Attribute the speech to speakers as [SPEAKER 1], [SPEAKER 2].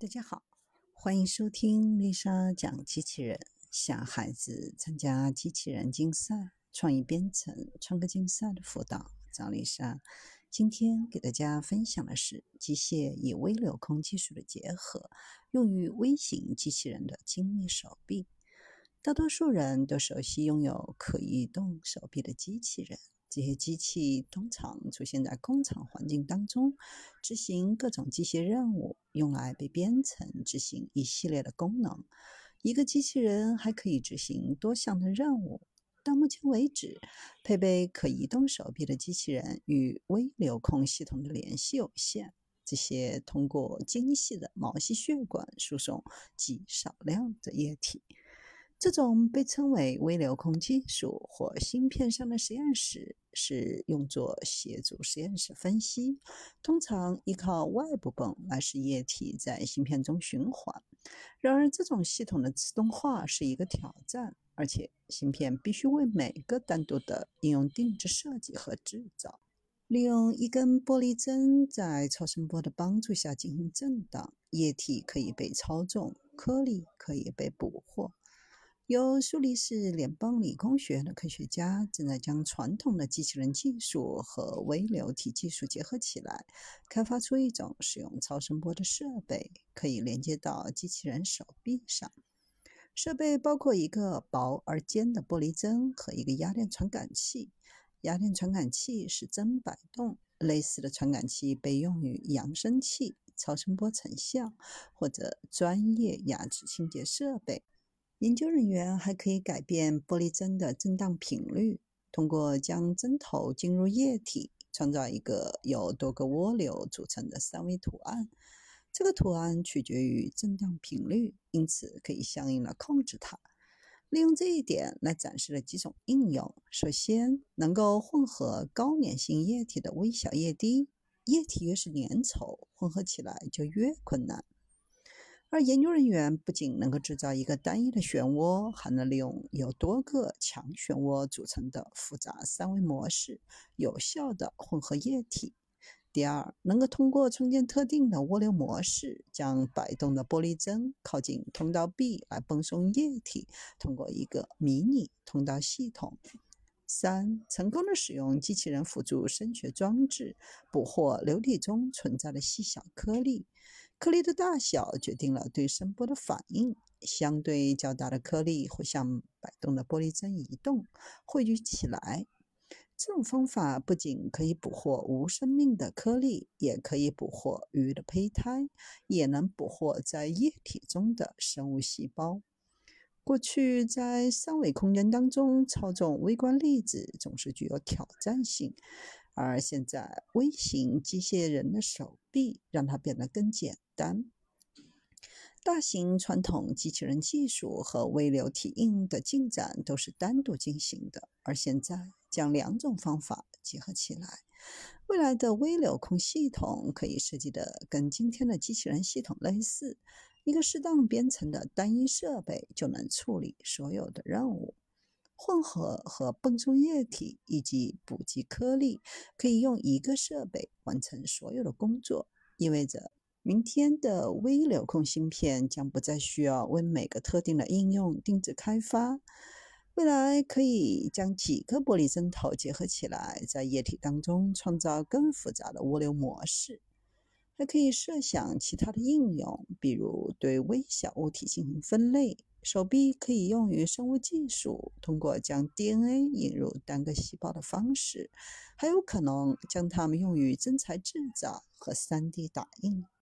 [SPEAKER 1] 大家好，欢迎收听丽莎讲机器人。想孩子参加机器人竞赛、创意编程、创客竞赛的辅导，找丽莎。今天给大家分享的是机械与微流控技术的结合，用于微型机器人的精密手臂。大多数人都熟悉拥有可移动手臂的机器人。这些机器通常出现在工厂环境当中，执行各种机械任务，用来被编程执行一系列的功能。一个机器人还可以执行多项的任务。到目前为止，配备可移动手臂的机器人与微流控系统的联系有限。这些通过精细的毛细血管输送极少量的液体。这种被称为微流控技术或芯片上的实验室，是用作协助实验室分析，通常依靠外部泵来使液体在芯片中循环。然而，这种系统的自动化是一个挑战，而且芯片必须为每个单独的应用定制设计和制造。利用一根玻璃针在超声波的帮助下进行震荡，液体可以被操纵，颗粒可以被捕获。由苏黎世联邦理工学院的科学家正在将传统的机器人技术和微流体技术结合起来，开发出一种使用超声波的设备，可以连接到机器人手臂上。设备包括一个薄而尖的玻璃针和一个压电传感器。压电传感器使针摆动。类似的传感器被用于扬声器、超声波成像或者专业牙齿清洁设备。研究人员还可以改变玻璃针的振荡频率，通过将针头进入液体，创造一个由多个涡流组成的三维图案。这个图案取决于振荡频率，因此可以相应的控制它。利用这一点来展示了几种应用。首先，能够混合高粘性液体的微小液滴，液体越是粘稠，混合起来就越困难。而研究人员不仅能够制造一个单一的漩涡，还能利用由多个强漩涡组成的复杂三维模式，有效地混合液体。第二，能够通过创建特定的涡流模式，将摆动的玻璃针靠近通道壁来泵送液体，通过一个迷你通道系统。三，成功的使用机器人辅助声学装置，捕获流体中存在的细小颗粒。颗粒的大小决定了对声波的反应。相对较大的颗粒会向摆动的玻璃针移动，汇聚起来。这种方法不仅可以捕获无生命的颗粒，也可以捕获鱼的胚胎，也能捕获在液体中的生物细胞。过去在三维空间当中操纵微观粒子总是具有挑战性。而现在，微型机械人的手臂让它变得更简单。大型传统机器人技术和微流体应用的进展都是单独进行的，而现在将两种方法结合起来，未来的微流控系统可以设计的跟今天的机器人系统类似。一个适当编程的单一设备就能处理所有的任务。混合和泵送液体以及补给颗粒，可以用一个设备完成所有的工作，意味着明天的微流控芯片将不再需要为每个特定的应用定制开发。未来可以将几个玻璃针头结合起来，在液体当中创造更复杂的涡流模式。还可以设想其他的应用，比如对微小物体进行分类。手臂可以用于生物技术，通过将 DNA 引入单个细胞的方式，还有可能将它们用于真材制造和 3D 打印。